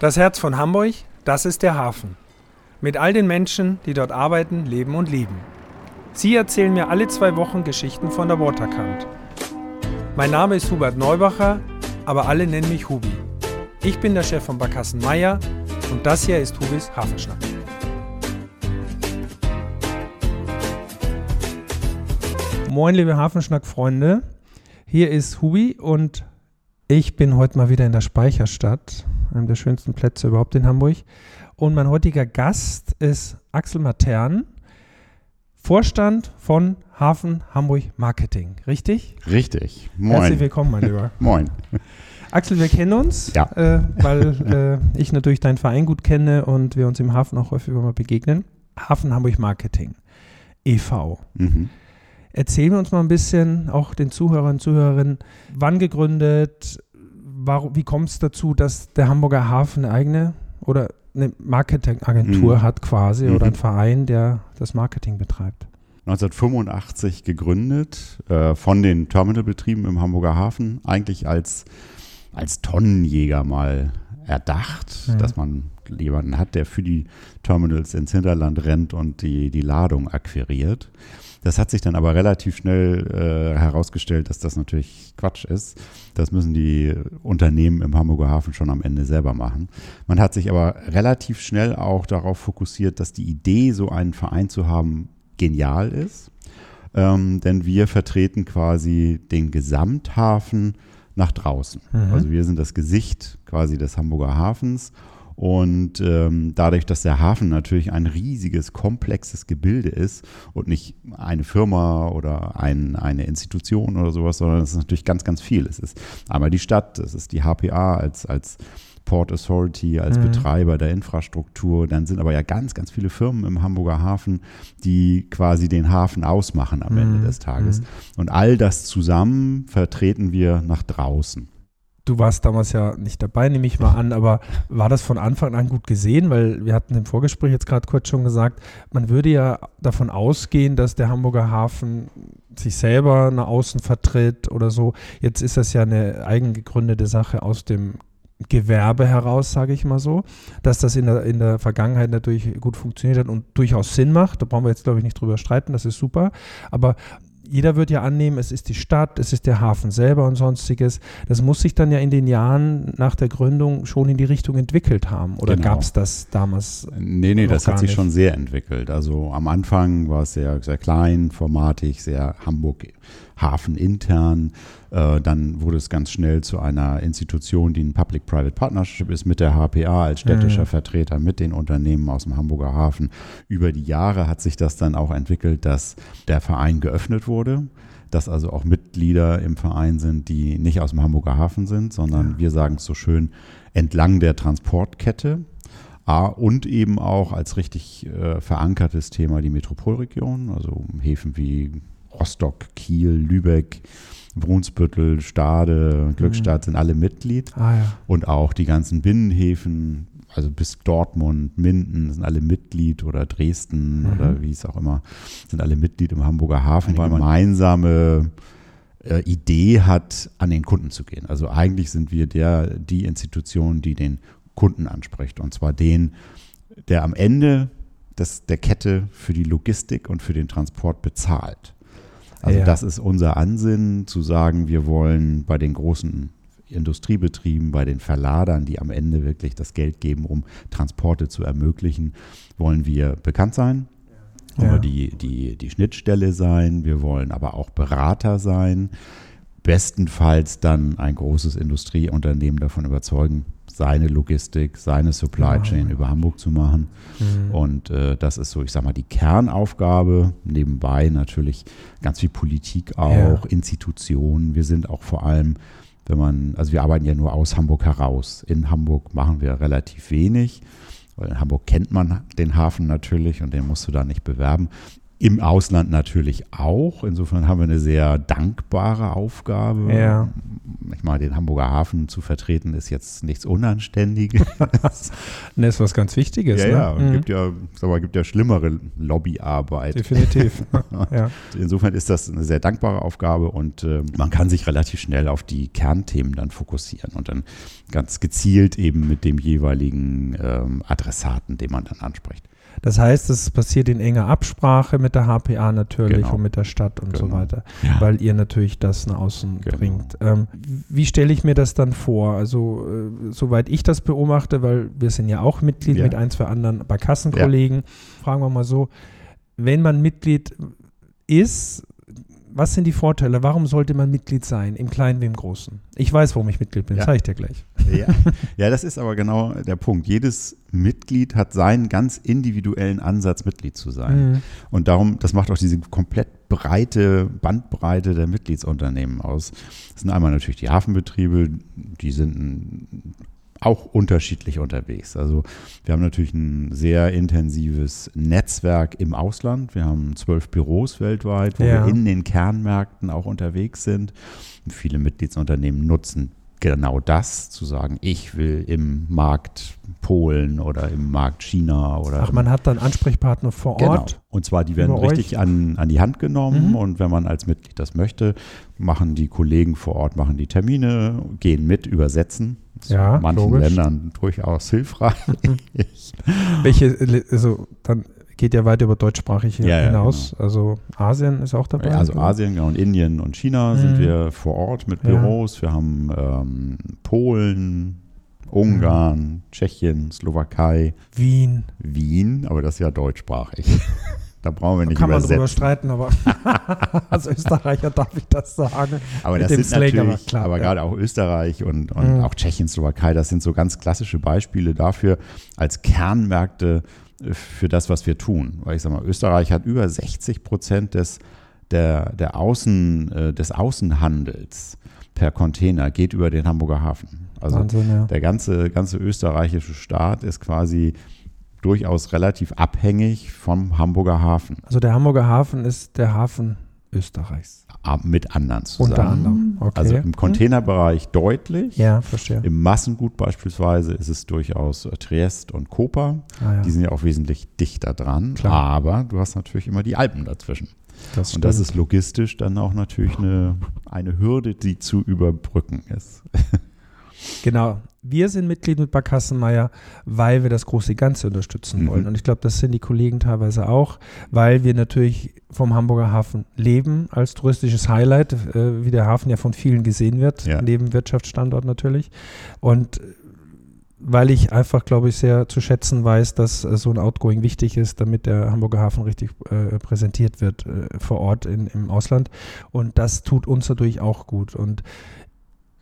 Das Herz von Hamburg, das ist der Hafen. Mit all den Menschen, die dort arbeiten, leben und lieben. Sie erzählen mir alle zwei Wochen Geschichten von der Waterkant. Mein Name ist Hubert Neubacher, aber alle nennen mich Hubi. Ich bin der Chef von Barkassen Meier und das hier ist Hubis Hafenschnack. Moin, liebe Hafenschnack-Freunde. Hier ist Hubi und ich bin heute mal wieder in der Speicherstadt, einem der schönsten Plätze überhaupt in Hamburg. Und mein heutiger Gast ist Axel Matern, Vorstand von Hafen Hamburg Marketing. Richtig? Richtig. Moin. Herzlich willkommen, mein Lieber. Moin. Axel, wir kennen uns, Ja. äh, weil äh, ich natürlich deinen Verein gut kenne und wir uns im Hafen auch häufiger mal begegnen. Hafen Hamburg Marketing e.V. Mhm. Erzählen wir uns mal ein bisschen, auch den Zuhörern und Zuhörerinnen, wann gegründet, warum, wie kommt es dazu, dass der Hamburger Hafen eine eigene oder eine Marketingagentur Mhm. hat quasi Mhm. oder ein Verein, der das Marketing betreibt? 1985 gegründet äh, von den Terminalbetrieben im Hamburger Hafen, eigentlich als, als Tonnenjäger mal erdacht, Mhm. dass man jemanden hat, der für die Terminals ins Hinterland rennt und die, die Ladung akquiriert. Das hat sich dann aber relativ schnell äh, herausgestellt, dass das natürlich Quatsch ist. Das müssen die Unternehmen im Hamburger Hafen schon am Ende selber machen. Man hat sich aber relativ schnell auch darauf fokussiert, dass die Idee, so einen Verein zu haben, genial ist. Ähm, denn wir vertreten quasi den Gesamthafen nach draußen. Mhm. Also wir sind das Gesicht quasi des Hamburger Hafens. Und ähm, dadurch, dass der Hafen natürlich ein riesiges, komplexes Gebilde ist und nicht eine Firma oder ein, eine Institution oder sowas, sondern es ist natürlich ganz, ganz viel. Es ist einmal die Stadt, es ist die HPA als, als Port Authority, als Mhm. Betreiber der Infrastruktur. Dann sind aber ja ganz, ganz viele Firmen im Hamburger Hafen, die quasi den Hafen ausmachen am Ende Mhm. des Tages. Mhm. Und all das zusammen vertreten wir nach draußen. Du warst damals ja nicht dabei, nehme ich mal an, aber war das von Anfang an gut gesehen? Weil wir hatten im Vorgespräch jetzt gerade kurz schon gesagt, man würde ja davon ausgehen, dass der Hamburger Hafen sich selber nach außen vertritt oder so. Jetzt ist das ja eine eigengegründete Sache aus dem Gewerbe heraus, sage ich mal so, dass das in der, in der Vergangenheit natürlich gut funktioniert hat und durchaus Sinn macht. Da brauchen wir jetzt, glaube ich, nicht drüber streiten, das ist super. Aber jeder wird ja annehmen, es ist die Stadt, es ist der Hafen selber und sonstiges. Das muss sich dann ja in den Jahren nach der Gründung schon in die Richtung entwickelt haben. Oder Genau. gab es das damals? Nee, nee, das hat sich nicht. schon sehr entwickelt. Also am Anfang war es sehr, sehr klein, formatig, sehr Hamburg Hafen intern. Äh, dann wurde es ganz schnell zu einer Institution, die ein Public-Private Partnership ist mit der HPA als städtischer Mhm. Vertreter mit den Unternehmen aus dem Hamburger Hafen. Über die Jahre hat sich das dann auch entwickelt, dass der Verein geöffnet wurde. Dass also auch Mitglieder im Verein sind, die nicht aus dem Hamburger Hafen sind, sondern wir sagen es so schön, entlang der Transportkette. Und eben auch als richtig äh, verankertes Thema die Metropolregion, also Häfen wie Rostock, Kiel, Lübeck, Brunsbüttel, Stade, Glückstadt sind alle Mitglied Ah ja. und auch die ganzen Binnenhäfen, also bis Dortmund, Minden sind alle Mitglied oder Dresden Mhm. oder wie es auch immer, sind alle Mitglied im Hamburger Hafen, weil man gemeinsame äh, Idee hat, an den Kunden zu gehen. Also eigentlich sind wir der, die Institution, die den Kunden anspricht und zwar den, der am Ende des, der Kette für die Logistik und für den Transport bezahlt. Also Ja. das ist unser Ansinnen, zu sagen, wir wollen bei den großen Industriebetrieben, bei den Verladern, die am Ende wirklich das Geld geben, um Transporte zu ermöglichen, wollen wir bekannt sein, wollen Ja. wir die, die, die Schnittstelle sein, wir wollen aber auch Berater sein, bestenfalls dann ein großes Industrieunternehmen davon überzeugen, seine Logistik, seine Supply Chain Hamburg. über Hamburg zu machen. Mhm. Und äh, das ist so, ich sag mal, die Kernaufgabe. Nebenbei natürlich ganz viel Politik auch, Ja. Institutionen. Wir sind auch vor allem, wenn man, also wir arbeiten ja nur aus Hamburg heraus. In Hamburg machen wir relativ wenig, weil in Hamburg kennt man den Hafen natürlich und den musst du da nicht bewerben. Im Ausland natürlich auch. Insofern haben wir eine sehr dankbare Aufgabe. Ja. Ich meine, den Hamburger Hafen zu vertreten ist jetzt nichts Unanständiges. ne, ist was ganz Wichtiges. ja, ne? ja. Und Mhm. gibt ja, sag mal, gibt ja schlimmere Lobbyarbeit. Definitiv. ja. Insofern ist das eine sehr dankbare Aufgabe und äh, man kann sich relativ schnell auf die Kernthemen dann fokussieren und dann ganz gezielt eben mit dem jeweiligen ähm, Adressaten, den man dann anspricht. Das heißt, es passiert in enger Absprache mit der HPA natürlich Genau. und mit der Stadt und so Genau. weiter, Ja. weil ihr natürlich das nach außen Genau. bringt. Ähm, wie stelle ich mir das dann vor? Also, äh, soweit ich das beobachte, weil wir sind ja auch Mitglied Ja. mit ein, zwei anderen Barkassenkollegen, fragen wir mal so, wenn man Mitglied ist, was sind die Vorteile? Warum sollte man Mitglied sein, im Kleinen wie im Großen? Ich weiß, warum ich Mitglied bin, Ja. zeige ich dir gleich. Ja. ja, das ist aber genau der Punkt. Jedes Mitglied hat seinen ganz individuellen Ansatz, Mitglied zu sein. Mhm. Und darum, das macht auch diese komplett breite Bandbreite der Mitgliedsunternehmen aus. Das sind einmal natürlich die Hafenbetriebe, die sind ein, auch unterschiedlich unterwegs. Also wir haben natürlich ein sehr intensives Netzwerk im Ausland. Wir haben zwölf Büros weltweit, wo Ja. wir in den Kernmärkten auch unterwegs sind. Und viele Mitgliedsunternehmen nutzen genau das, zu sagen, ich will im Markt Polen oder im Markt China oder Ach, man hat dann Ansprechpartner vor Genau. Ort. Und zwar, die werden richtig euch? an, an die Hand genommen Mhm. und wenn man als Mitglied das möchte, machen die Kollegen vor Ort, machen die Termine, gehen mit, übersetzen. Das ist Ja, in manchen logisch. Ländern durchaus hilfreich. Welche, also dann geht ja weiter über deutschsprachig Ja, hinaus. Also Asien ist auch dabei. Also Asien genau, und Indien und China sind Mhm. wir vor Ort mit. Büros. Wir haben ähm, Polen, Ungarn, Tschechien, Slowakei, Wien. Wien, aber das ist ja deutschsprachig. da brauchen wir Da nicht kann man übersetzen. drüber streiten, aber als Österreicher darf ich das sagen. Aber das sind aber natürlich, klar, aber ja. gerade auch Österreich und, und Mhm. auch Tschechien, Slowakei, das sind so ganz klassische Beispiele dafür als Kernmärkte für das, was wir tun. Weil ich sage mal, Österreich hat über 60 Prozent des, der, der Außen, äh, des Außenhandels per Container geht über den Hamburger Hafen. Also Wahnsinn, ja. der ganze, ganze österreichische Staat ist quasi durchaus relativ abhängig vom Hamburger Hafen. Also der Hamburger Hafen ist der Hafen Österreichs. Mit anderen zusammen. Unter anderem. Okay. Also im Containerbereich deutlich. Ja, verstehe. Im Massengut beispielsweise ist es durchaus äh, Triest und Koper. Ah, ja. Die sind ja auch wesentlich dichter dran. Klar. Aber du hast natürlich immer die Alpen dazwischen. das Und das ist logistisch dann auch natürlich eine, eine Hürde, die zu überbrücken ist. Genau. Wir sind Mitglied mit Barkassenmeier, weil wir das große Ganze unterstützen Mhm. wollen. Und ich glaube, das sind die Kollegen teilweise auch, weil wir natürlich vom Hamburger Hafen leben als touristisches Highlight, äh, wie der Hafen ja von vielen gesehen wird, Ja. neben Wirtschaftsstandort natürlich. Und äh, weil ich einfach, glaube ich, sehr zu schätzen weiß, dass äh, so ein Outgoing wichtig ist, damit der Hamburger Hafen richtig äh, präsentiert wird äh, vor Ort in, im Ausland. Und das tut uns natürlich auch gut. Und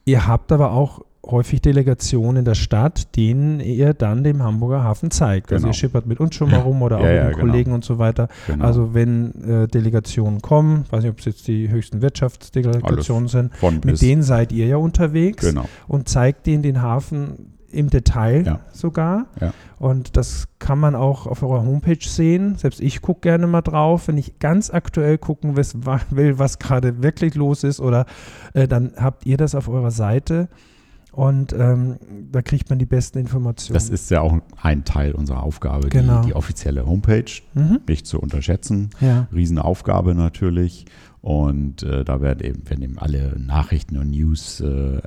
ihr habt aber auch häufig Delegationen in der Stadt, denen ihr dann dem Hamburger Hafen zeigt. Also Genau. ihr schippert mit uns schon mal rum oder Ja, auch ja, mit den genau. Kollegen und so weiter. Genau. Also wenn äh, Delegationen kommen, weiß nicht, ob es jetzt die höchsten Wirtschaftsdelegationen sind, mit denen seid ihr ja unterwegs Genau. und zeigt denen den Hafen im Detail Ja. sogar. Ja. Und das kann man auch auf eurer Homepage sehen. Selbst ich gucke gerne mal drauf, wenn ich ganz aktuell gucken will, was gerade wirklich los ist. Oder äh, dann habt ihr das auf eurer Seite und ähm, da kriegt man die besten Informationen. Das ist ja auch ein Teil unserer Aufgabe, Genau. die, die offizielle Homepage mhm. nicht zu unterschätzen. Ja. Riesenaufgabe natürlich. Und äh, da werden eben, werden eben alle Nachrichten und News äh,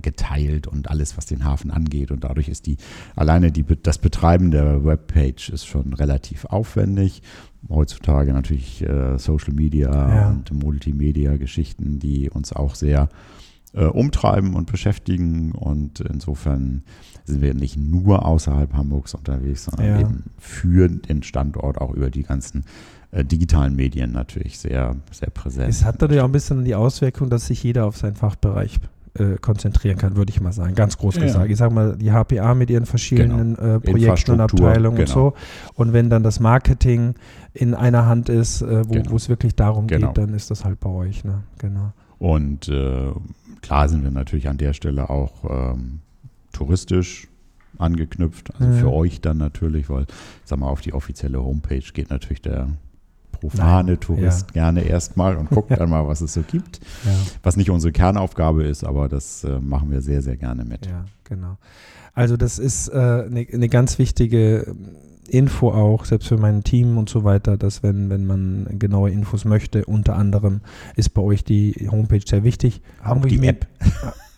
geteilt und alles, was den Hafen angeht. Und dadurch ist die, alleine die, das Betreiben der Webpage ist schon relativ aufwendig. Heutzutage natürlich äh, Social Media Ja. und Multimedia-Geschichten, die uns auch sehr äh, umtreiben und beschäftigen. Und insofern sind wir nicht nur außerhalb Hamburgs unterwegs, sondern Ja. eben für den Standort auch über die ganzen äh, digitalen Medien natürlich sehr, sehr präsent. Es hat natürlich auch ein bisschen die Auswirkung, dass sich jeder auf seinen Fachbereich äh, konzentrieren kann, würde ich mal sagen. Ganz groß Ja. gesagt. Ich sage mal, die HPA mit ihren verschiedenen äh, Projekten und Abteilungen und genau. so. Und wenn dann das Marketing in einer Hand ist, äh, wo Genau. es wirklich darum Genau. geht, dann ist das halt bei euch. Ne? Genau. Und äh, klar sind wir natürlich an der Stelle auch ähm, touristisch angeknüpft. Also Mhm. für euch dann natürlich, weil, sag mal, auf die offizielle Homepage geht natürlich der profane Tourist ja. gerne erstmal und guckt dann mal, was es so gibt. Ja. Was nicht unsere Kernaufgabe ist, aber das äh, machen wir sehr, sehr gerne mit. Ja, genau. Also das ist eine äh, ne, ne ganz wichtige Info auch, selbst für mein Team und so weiter, dass wenn, wenn man genaue Infos möchte, unter anderem ist bei euch die Homepage sehr wichtig. Auch die App.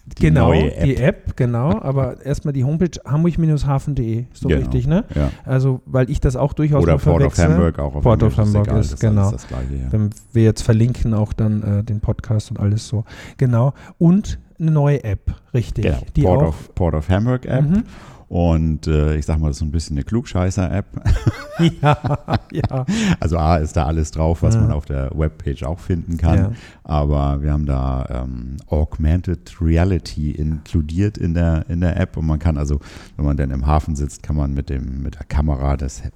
Die genau, App. die App, genau. Aber erstmal die Homepage hamburg-hafen.de, ist doch genau, richtig, ne? Ja. Also, weil ich das auch durchaus Oder Port of Hamburg auch auf Port of Hamburg ist, ist genau. Das Gleiche, ja. Wenn wir jetzt verlinken auch dann äh, den Podcast und alles so. Genau. Und eine neue App, richtig. Genau. Die Port, auch, of, Port of Hamburg App. Mhm. Und äh, ich sag mal, das ist so ein bisschen eine Klugscheißer-App. ja, ja. Also A ist da alles drauf, was ja. man auf der Webpage auch finden kann. Ja. Aber wir haben da ähm, Augmented Reality inkludiert in der, in der App. Und man kann also, wenn man dann im Hafen sitzt, kann man mit, dem, mit der Kamera des äh,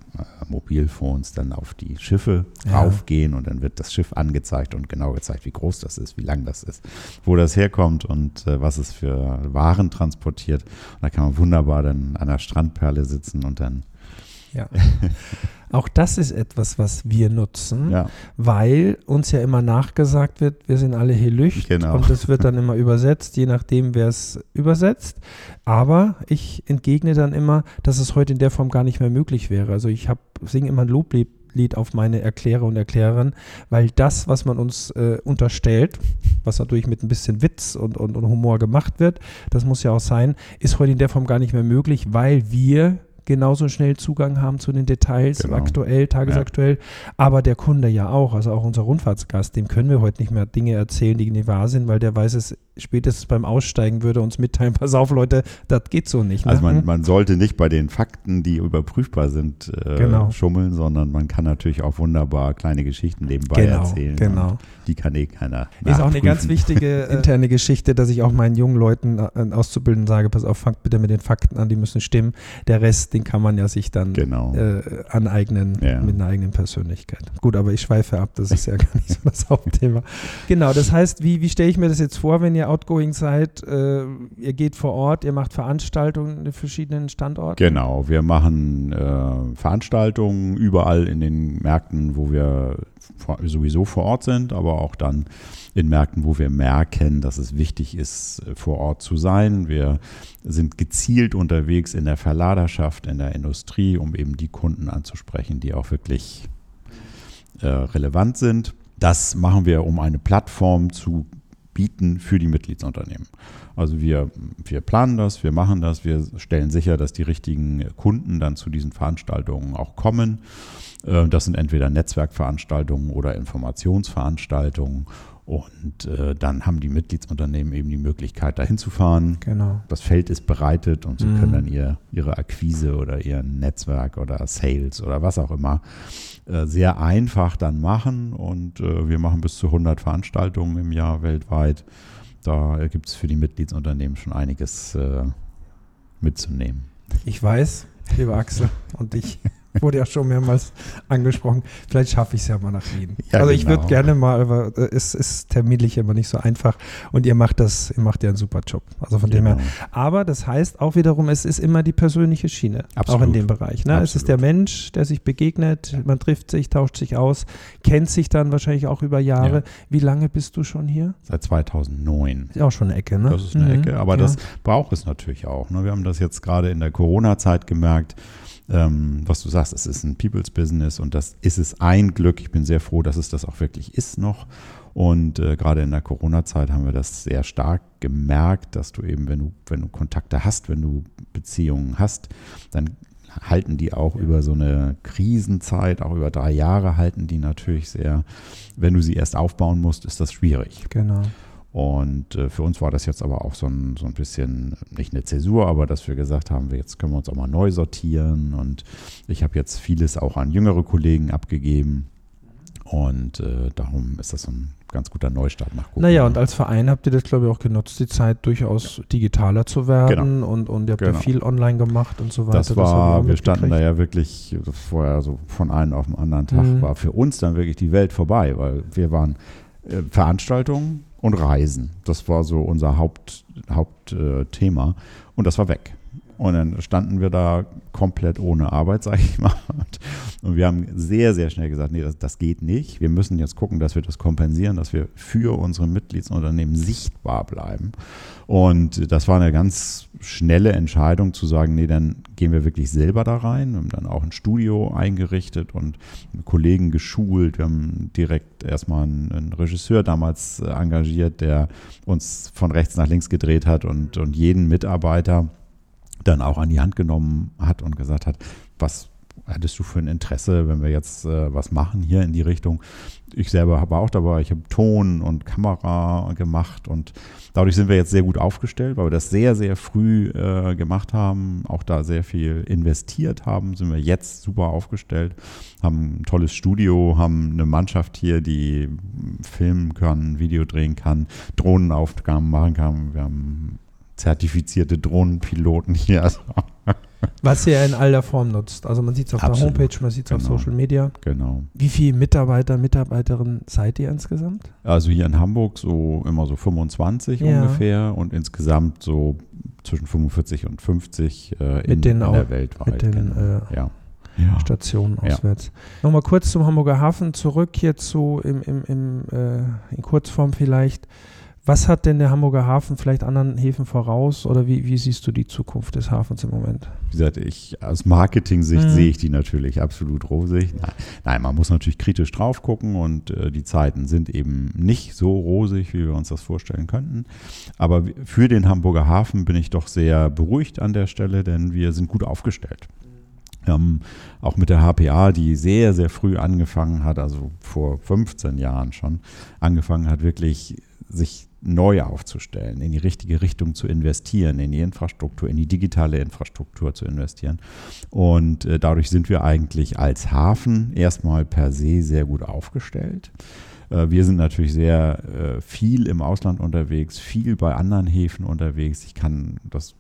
Mobilphones dann auf die Schiffe ja. raufgehen und dann wird das Schiff angezeigt und genau gezeigt, wie groß das ist, wie lang das ist, wo das herkommt und äh, was es für Waren transportiert. Und da kann man wunderbar dann an einer Strandperle sitzen und dann. Ja. Auch das ist etwas, was wir nutzen, ja. weil uns ja immer nachgesagt wird, wir sind alle hier Lücht genau. und das wird dann immer übersetzt, je nachdem, wer es übersetzt. Aber ich entgegne dann immer, dass es heute in der Form gar nicht mehr möglich wäre. Also ich singe immer ein Loblied Lied auf meine Erklärer und Erklärerin, weil das, was man uns äh, unterstellt, was natürlich mit ein bisschen Witz und, und, und Humor gemacht wird, das muss ja auch sein, ist heute in der Form gar nicht mehr möglich, weil wir genauso schnell Zugang haben zu den Details, genau. aktuell, tagesaktuell, ja. aber der Kunde ja auch, also auch unser Rundfahrtsgast, dem können wir heute nicht mehr Dinge erzählen, die nicht wahr sind, weil der weiß es spätestens beim Aussteigen würde uns mitteilen, pass auf Leute, das geht so nicht. Ne? Also man, man, sollte nicht bei den Fakten, die überprüfbar sind, äh, genau. schummeln, sondern man kann natürlich auch wunderbar kleine Geschichten nebenbei genau, erzählen. Genau. Die kann eh keiner. Ist auch eine ganz wichtige äh, interne Geschichte, dass ich auch meinen jungen Leuten äh, Auszubildenden sage, pass auf, fangt bitte mit den Fakten an, die müssen stimmen. Der Rest, den kann man ja sich dann genau. äh, aneignen ja. mit einer eigenen Persönlichkeit. Gut, aber ich schweife ab, das ist ja gar nicht so das Hauptthema. Genau, das heißt, wie, wie stelle ich mir das jetzt vor, wenn ihr outgoing seid? Äh, ihr geht vor Ort, ihr macht Veranstaltungen in verschiedenen Standorten? Genau, wir machen äh, Veranstaltungen überall in den Märkten, wo wir sowieso vor Ort sind, aber auch dann in Märkten, wo wir merken, dass es wichtig ist, äh, vor Ort zu sein. Wir sind gezielt unterwegs in der Verladerschaft, in der Industrie, um eben die Kunden anzusprechen, die auch wirklich äh, relevant sind. Das machen wir, um eine Plattform zu bieten für die Mitgliedsunternehmen. Also wir, wir planen das, wir machen das, wir stellen sicher, dass die richtigen Kunden dann zu diesen Veranstaltungen auch kommen. Äh, das sind entweder Netzwerkveranstaltungen oder Informationsveranstaltungen. Und äh, dann haben die Mitgliedsunternehmen eben die Möglichkeit, dahin zu fahren. Genau. Das Feld ist bereitet und sie mhm. können dann ihr, ihre Akquise oder ihr Netzwerk oder Sales oder was auch immer sehr einfach dann machen. Und äh, wir machen bis zu 100 Veranstaltungen im Jahr weltweit. Da gibt es für die Mitgliedsunternehmen schon einiges äh, mitzunehmen. Ich weiß, lieber Axel und ich Wurde ja schon mehrmals angesprochen. Vielleicht schaffe ich es ja mal nach Wien. Ja, also ich genau. würde gerne mal, aber äh, es ist terminlich immer nicht so einfach. Und ihr macht das, ihr macht ja einen super Job. Also von genau. dem her. Aber das heißt auch wiederum, es ist immer die persönliche Schiene. Absolut. Auch in dem Bereich. Ne? Es ist der Mensch, der sich begegnet, man trifft sich, tauscht sich aus, kennt sich dann wahrscheinlich auch über Jahre. Ja. Wie lange bist du schon hier? Seit 2009. Ist auch schon eine Ecke, ne? Das ist eine mhm. Ecke, aber ja. das braucht es natürlich auch. Ne? Wir haben das jetzt gerade in der Corona-Zeit gemerkt ähm, was du sagst, es ist ein People's Business und das ist es ein Glück. Ich bin sehr froh, dass es das auch wirklich ist noch. Und äh, gerade in der Corona-Zeit haben wir das sehr stark gemerkt, dass du eben, wenn du, wenn du Kontakte hast, wenn du Beziehungen hast, dann halten die auch über so eine Krisenzeit, auch über drei Jahre halten die natürlich sehr. Wenn du sie erst aufbauen musst, ist das schwierig. Genau. Und äh, für uns war das jetzt aber auch so ein, so ein bisschen, nicht eine Zäsur, aber dass wir gesagt haben, jetzt können wir uns auch mal neu sortieren. Und ich habe jetzt vieles auch an jüngere Kollegen abgegeben. Und äh, darum ist das so ein ganz guter Neustart nach Corona. Naja, und als Verein habt ihr das, glaube ich, auch genutzt, die Zeit durchaus digitaler zu werden. Genau. Und, und ihr habt genau. ja viel online gemacht und so weiter. Das war, das wir standen da ja wirklich vorher so von einem auf den anderen Tag, mhm. war für uns dann wirklich die Welt vorbei, weil wir waren äh, Veranstaltungen und Reisen. Das war so unser Hauptthema. Haupt, äh, und das war weg. Und dann standen wir da komplett ohne Arbeit, sage ich mal. Und wir haben sehr, sehr schnell gesagt, nee, das, das geht nicht. Wir müssen jetzt gucken, dass wir das kompensieren, dass wir für unsere Mitgliedsunternehmen sichtbar bleiben. Und das war eine ganz schnelle Entscheidung zu sagen, nee, dann gehen wir wirklich selber da rein. Wir haben dann auch ein Studio eingerichtet und Kollegen geschult. Wir haben direkt erstmal einen, einen Regisseur damals äh, engagiert, der uns von rechts nach links gedreht hat und, und jeden Mitarbeiter dann auch an die Hand genommen hat und gesagt hat, was hättest du für ein Interesse, wenn wir jetzt äh, was machen hier in die Richtung? Ich selber habe auch dabei, ich habe Ton und Kamera gemacht und dadurch sind wir jetzt sehr gut aufgestellt, weil wir das sehr, sehr früh äh, gemacht haben, auch da sehr viel investiert haben, sind wir jetzt super aufgestellt, haben ein tolles Studio, haben eine Mannschaft hier, die filmen kann, Video drehen kann, Drohnenaufgaben machen kann. Wir haben zertifizierte Drohnenpiloten hier. Also Was ihr in all der Form nutzt. Also man sieht es auf Absolut. der Homepage, man sieht es Genau. auf Social Media. Genau. Wie viele Mitarbeiter, Mitarbeiterinnen seid ihr insgesamt? Also hier in Hamburg so immer so 25 Ja. ungefähr und insgesamt so zwischen 45 und 50 äh, in, den in der Weltweit. mit den, genau. äh, ja. Ja. Stationen auswärts. Nochmal kurz zum Hamburger Hafen zurück hierzu im, im, im, äh, in Kurzform vielleicht. Was hat denn der Hamburger Hafen vielleicht anderen Häfen voraus oder wie, wie siehst du die Zukunft des Hafens im Moment? Wie gesagt, ich, aus Marketing-Sicht Mhm. sehe ich die natürlich absolut rosig. Nein, nein, man muss natürlich kritisch drauf gucken und äh, die Zeiten sind eben nicht so rosig, wie wir uns das vorstellen könnten. Aber für den Hamburger Hafen bin ich doch sehr beruhigt an der Stelle, denn wir sind gut aufgestellt. Haben auch mit der HPA, die sehr, sehr früh angefangen hat, also vor 15 Jahren schon, angefangen hat, wirklich sich neu aufzustellen, in die richtige Richtung zu investieren, in die Infrastruktur, in die digitale Infrastruktur zu investieren. Und äh, dadurch sind wir eigentlich als Hafen erstmal per se sehr gut aufgestellt. Äh, wir sind natürlich sehr äh, viel im Ausland unterwegs, viel bei anderen Häfen unterwegs. Ich kann das,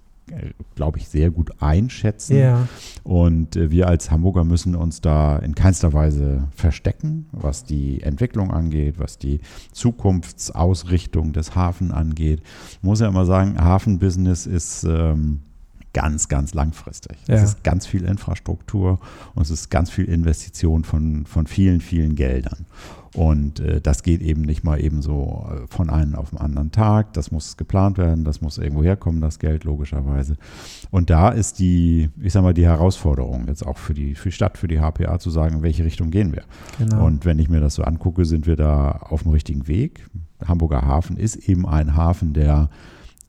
glaube ich, sehr gut einschätzen. Ja, Und äh, wir als Hamburger müssen uns da in keinster Weise verstecken, was die Entwicklung angeht, was die Zukunftsausrichtung des Hafen angeht. Ich muss ja immer sagen, Hafenbusiness ist ähm, ganz, ganz langfristig. Es Ja. ist ganz viel Infrastruktur und es ist ganz viel Investition von, von vielen, vielen Geldern. Und äh, das geht eben nicht mal eben so äh, von einem auf den anderen Tag. Das muss geplant werden, das muss irgendwo herkommen, das Geld logischerweise. Und da ist die, ich sag mal, die Herausforderung jetzt auch für die, für die Stadt, für die HPA zu sagen, in welche Richtung gehen wir. genau. Und wenn ich mir das so angucke, sind wir da auf dem richtigen Weg. Hamburger Hafen ist eben ein Hafen, der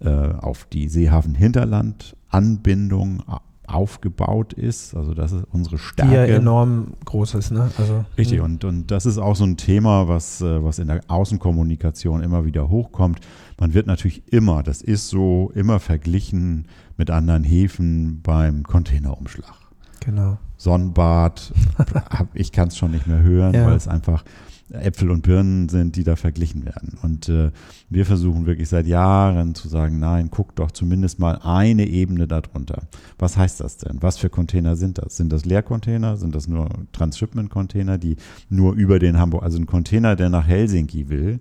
äh, auf die Seehafen-Hinterland-Anbindung a- aufgebaut ist. Also das ist unsere die Stärke. ja enorm groß ist, ne? Also, Richtig, mh. und, und das ist auch so ein Thema, was, äh, was in der Außenkommunikation immer wieder hochkommt. Man wird natürlich immer, das ist so, immer verglichen mit anderen Häfen beim Containerumschlag. Genau. Sonnenbad, ich kann es schon nicht mehr hören, Ja. weil es einfach Äpfel und Birnen sind, die da verglichen werden. Und äh, wir versuchen wirklich seit Jahren zu sagen, nein, guck doch zumindest mal eine Ebene darunter. Was heißt das denn? Was für Container sind das? Sind das Leercontainer? Sind das nur Transshipment-Container, die nur über den Hamburg, also ein Container, der nach Helsinki will,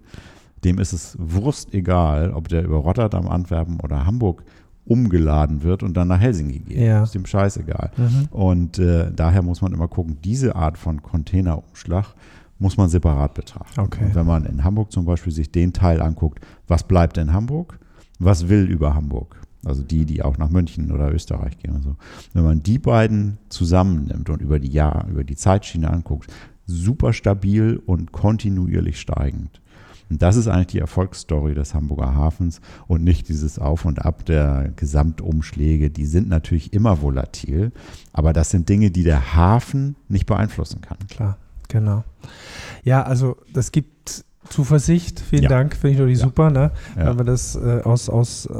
dem ist es Wurst egal, ob der über Rotterdam, Antwerpen oder Hamburg umgeladen wird und dann nach Helsinki geht. Ja. Ist dem scheißegal. Mhm. Und äh, daher muss man immer gucken, diese Art von Containerumschlag muss man separat betrachten. Okay. Und wenn man in Hamburg zum Beispiel sich den Teil anguckt, was bleibt in Hamburg, was will über Hamburg? Also die, die auch nach München oder Österreich gehen und so. Wenn man die beiden zusammennimmt und über die Jahr, über die Zeitschiene anguckt, super stabil und kontinuierlich steigend. Und das ist eigentlich die Erfolgsstory des Hamburger Hafens und nicht dieses Auf und Ab der Gesamtumschläge. Die sind natürlich immer volatil, aber das sind Dinge, die der Hafen nicht beeinflussen kann. Klar, genau. Ja, also das gibt Zuversicht. Vielen Ja. Dank, finde ich natürlich Ja. super, ne? Ja. Wenn man das äh, aus, aus äh,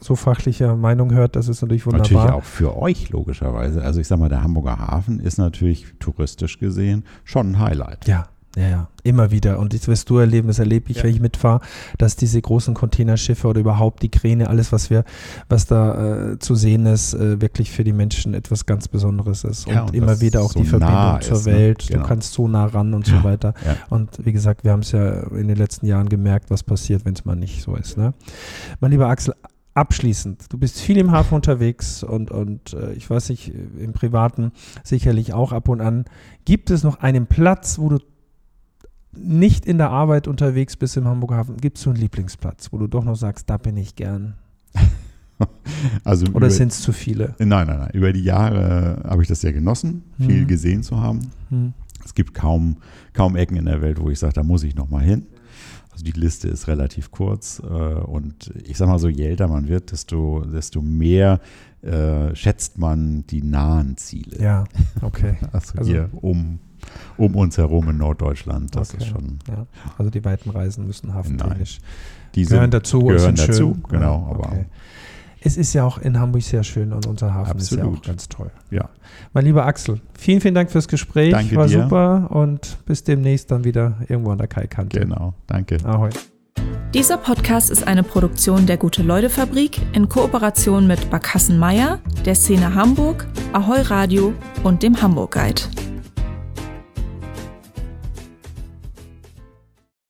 so fachlicher Meinung hört, das ist natürlich wunderbar. Natürlich auch für euch logischerweise. Also ich sag mal, der Hamburger Hafen ist natürlich touristisch gesehen schon ein Highlight. Ja, ja, ja. Immer wieder. Und das wirst du erleben, das erlebe ich, Ja. wenn ich mitfahre, dass diese großen Containerschiffe oder überhaupt die Kräne, alles, was wir, was da äh, zu sehen ist, äh, wirklich für die Menschen etwas ganz Besonderes ist. Ja, und, und immer wieder auch so die Verbindung nah zur ist, ne? Welt. Genau. Du kannst so nah ran und so Ja. weiter. Ja. Und wie gesagt, wir haben es ja in den letzten Jahren gemerkt, was passiert, wenn es mal nicht so ist. Ne? Mein lieber Axel, abschließend, du bist viel im Hafen unterwegs und, und äh, ich weiß nicht, im Privaten sicherlich auch ab und an. Gibt es noch einen Platz, wo du nicht in der Arbeit unterwegs bist im Hamburger Hafen? Gibt es so einen Lieblingsplatz, wo du doch noch sagst, da bin ich gern? Also Oder sind es zu viele? Nein, nein, nein. Über die Jahre habe ich das sehr genossen, viel Mhm. gesehen zu haben. Hm. Es gibt kaum, kaum Ecken in der Welt, wo ich sage, da muss ich noch mal hin. Also die Liste ist relativ kurz äh, und ich sag mal so, je älter man wird, desto, desto mehr äh, schätzt man die nahen Ziele. Ja, okay. Also, Also- hier um, um uns herum in Norddeutschland, das Okay. ist schon, Ja. Also die weiten Reisen müssen hafentechnisch die gehören sind, dazu. gehören sind dazu, schön. genau, aber okay. Es ist ja auch in Hamburg sehr schön und unser Hafen ist ja auch Absolut. ganz toll. ja. Mein lieber Axel, vielen, vielen Dank fürs Gespräch. Danke War dir. super und bis demnächst dann wieder irgendwo an der Kaikante. Genau, danke. Ahoi. Dieser Podcast ist eine Produktion der Gute-Leute-Fabrik in Kooperation mit Barkassen Meier, der Szene Hamburg, Ahoi Radio und dem Hamburg Guide.